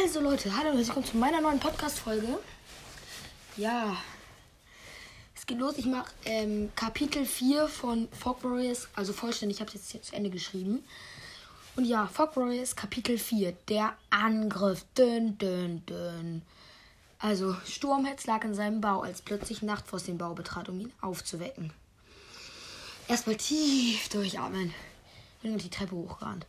Also Leute, hallo, herzlich willkommen zu meiner neuen Podcast-Folge. Ja, es geht los. Ich mache ähm, Kapitel 4 von Fog Warriors, also vollständig, ich habe es jetzt, jetzt zu Ende geschrieben. Und ja, Fog Warriors Kapitel 4, der Angriff. Dün, dün, dün. Also, Sturmhetz lag in seinem Bau, als plötzlich Nachtfrost den Bau betrat, um ihn aufzuwecken. Erstmal tief durchatmen. Bin die Treppe hochgerannt.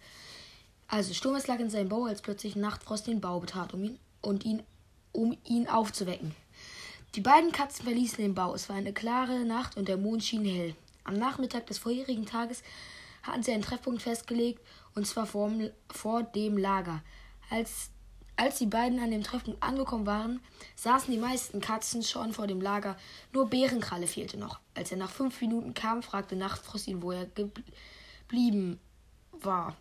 Also, Sturmes lag in seinem Bau, als plötzlich Nachtfrost den Bau betrat, um ihn, und ihn, um ihn aufzuwecken. Die beiden Katzen verließen den Bau. Es war eine klare Nacht und der Mond schien hell. Am Nachmittag des vorherigen Tages hatten sie einen Treffpunkt festgelegt, und zwar vor, vor dem Lager. Als, als die beiden an dem Treffpunkt angekommen waren, saßen die meisten Katzen schon vor dem Lager. Nur Bärenkralle fehlte noch. Als er nach fünf Minuten kam, fragte Nachtfrost ihn, wo er geblieben war.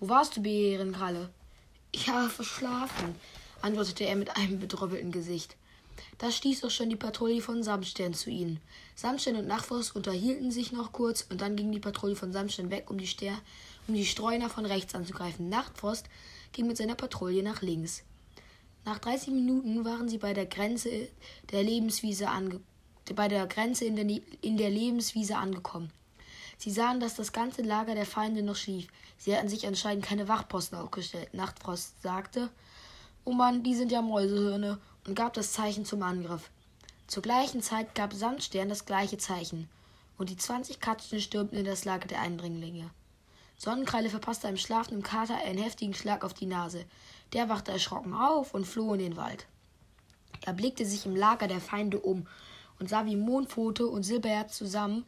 Wo warst du, Bärenkralle? Ich habe verschlafen, antwortete er mit einem bedröppelten Gesicht. Da stieß auch schon die Patrouille von Samstern zu ihnen. Samstern und Nachtfrost unterhielten sich noch kurz und dann ging die Patrouille von Samstern weg, um die, Ster um die Streuner von rechts anzugreifen. Nachtfrost ging mit seiner Patrouille nach links. Nach 30 Minuten waren sie bei der Grenze der Lebenswiese ange bei der Grenze in der, in der Lebenswiese angekommen. Sie sahen, dass das ganze Lager der Feinde noch schlief. Sie hatten sich anscheinend keine Wachposten aufgestellt. Nachtfrost sagte, Oh Mann, die sind ja Mäusehirne, und gab das Zeichen zum Angriff. Zur gleichen Zeit gab Sandstern das gleiche Zeichen, und die zwanzig Katzen stürmten in das Lager der Eindringlinge. Sonnenkralle verpasste einem schlafenden Kater einen heftigen Schlag auf die Nase. Der wachte erschrocken auf und floh in den Wald. Er blickte sich im Lager der Feinde um und sah, wie Mondpfote und Silberherz zusammen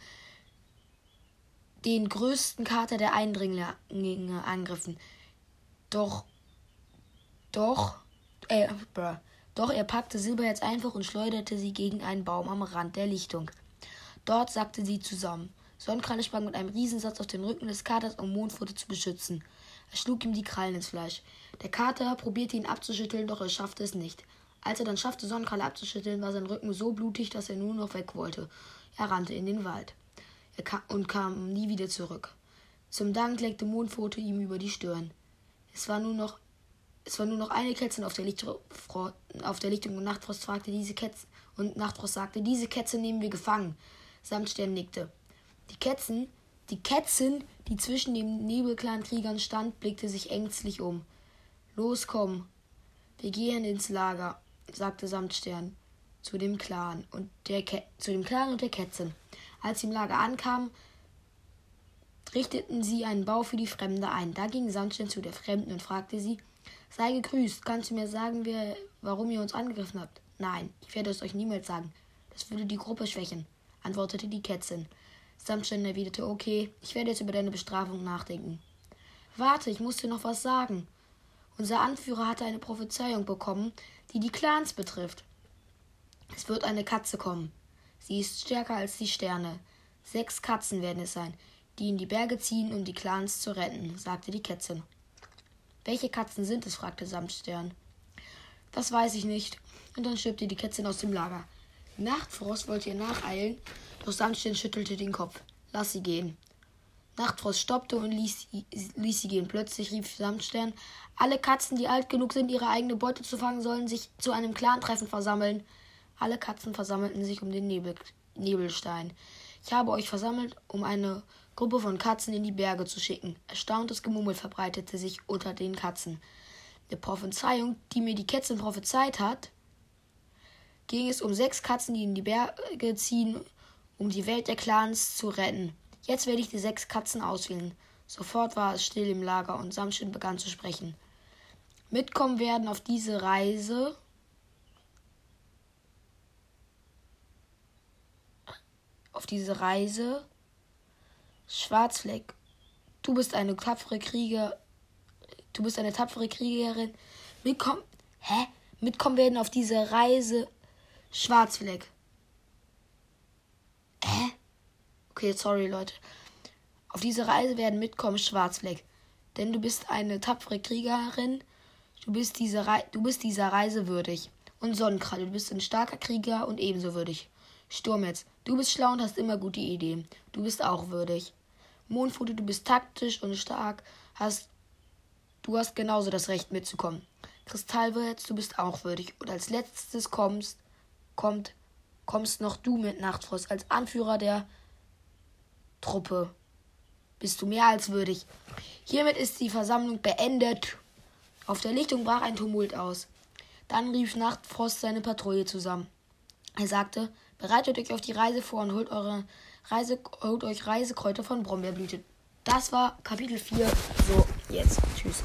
den größten Kater der Eindringlinge angriffen. Doch, doch, äh, doch er packte Silberherz einfach und schleuderte sie gegen einen Baum am Rand der Lichtung. Dort sackte sie zusammen. Sonnenkralle sprang mit einem Riesensatz auf den Rücken des Katers, um Mondpfote zu beschützen. Er schlug ihm die Krallen ins Fleisch. Der Kater probierte ihn abzuschütteln, doch er schaffte es nicht. Als er dann schaffte, Sonnenkralle abzuschütteln, war sein Rücken so blutig, dass er nur noch weg wollte. Er rannte in den Wald und kam nie wieder zurück. Zum Dank leckte Mondpfote ihm über die Stirn. Es war nur noch, es war nur noch eine Kätzin auf der, auf der Lichtung und Nachtfrost fragte diese Kätzin und Nachtfrost sagte, diese Kätze nehmen wir gefangen. Samtstern nickte. Die Kätzin, die Kätzin, die zwischen den Nebelclan-Kriegern stand, blickte sich ängstlich um. Los, komm. Wir gehen ins Lager, sagte Samtstern zu dem Clan und der Ke zu dem Clan und der Kätzin. Als sie im Lager ankamen, richteten sie einen Bau für die Fremde ein. Da ging Sandstein zu der Fremden und fragte sie, Sei gegrüßt, kannst du mir sagen, wer, warum ihr uns angegriffen habt? Nein, ich werde es euch niemals sagen. Das würde die Gruppe schwächen, antwortete die Kätzin. Sandstein erwiderte, okay, ich werde jetzt über deine Bestrafung nachdenken. Warte, ich muss dir noch was sagen. Unser Anführer hatte eine Prophezeiung bekommen, die die Clans betrifft. Es wird eine Katze kommen. Sie ist stärker als die Sterne. Sechs Katzen werden es sein, die in die Berge ziehen, um die Clans zu retten, sagte die Kätzin. Welche Katzen sind es? fragte Samtstern. Das weiß ich nicht. Und dann stürmte die Kätzin aus dem Lager. Nachtfrost wollte ihr nacheilen, doch Samtstern schüttelte den Kopf. Lass sie gehen. Nachtfrost stoppte und ließ, ließ sie gehen. Plötzlich rief Samtstern, alle Katzen, die alt genug sind, ihre eigene Beute zu fangen, sollen sich zu einem Clantreffen versammeln. Alle Katzen versammelten sich um den Nebel, Nebelstein. Ich habe euch versammelt, um eine Gruppe von Katzen in die Berge zu schicken. Erstauntes Gemummel verbreitete sich unter den Katzen. Der Prophezeiung, die mir die Kätzin prophezeit hat, ging es um sechs Katzen, die in die Berge ziehen, um die Welt der Clans zu retten. Jetzt werde ich die sechs Katzen auswählen. Sofort war es still im Lager und Samschin begann zu sprechen. Mitkommen werden auf diese Reise auf diese Reise. Schwarzfleck, du bist eine tapfere Krieger. Du bist eine tapfere Kriegerin. Mitkommen. Hä? Mitkommen werden auf diese Reise. Schwarzfleck. Hä? Okay, sorry, Leute. Auf diese Reise werden mitkommen Schwarzfleck. Denn du bist eine tapfere Kriegerin. Du bist, diese Re du bist dieser Reise würdig. Und Sonnenkralle, du bist ein starker Krieger und ebenso würdig. Sturmetz, du bist schlau und hast immer gute Ideen. Du bist auch würdig. Mondfoto, du bist taktisch und stark, hast du hast genauso das Recht mitzukommen. Kristallwitz, du bist auch würdig. Und als letztes kommst, kommt, kommst noch du mit Nachtfrost als Anführer der Truppe. Bist du mehr als würdig. Hiermit ist die Versammlung beendet. Auf der Lichtung brach ein Tumult aus. Dann rief Nachtfrost seine Patrouille zusammen. Er sagte, bereitet euch auf die Reise vor und holt, eure Reise, holt euch Reisekräuter von Brombeerblüte. Das war Kapitel 4. So, jetzt. Tschüss.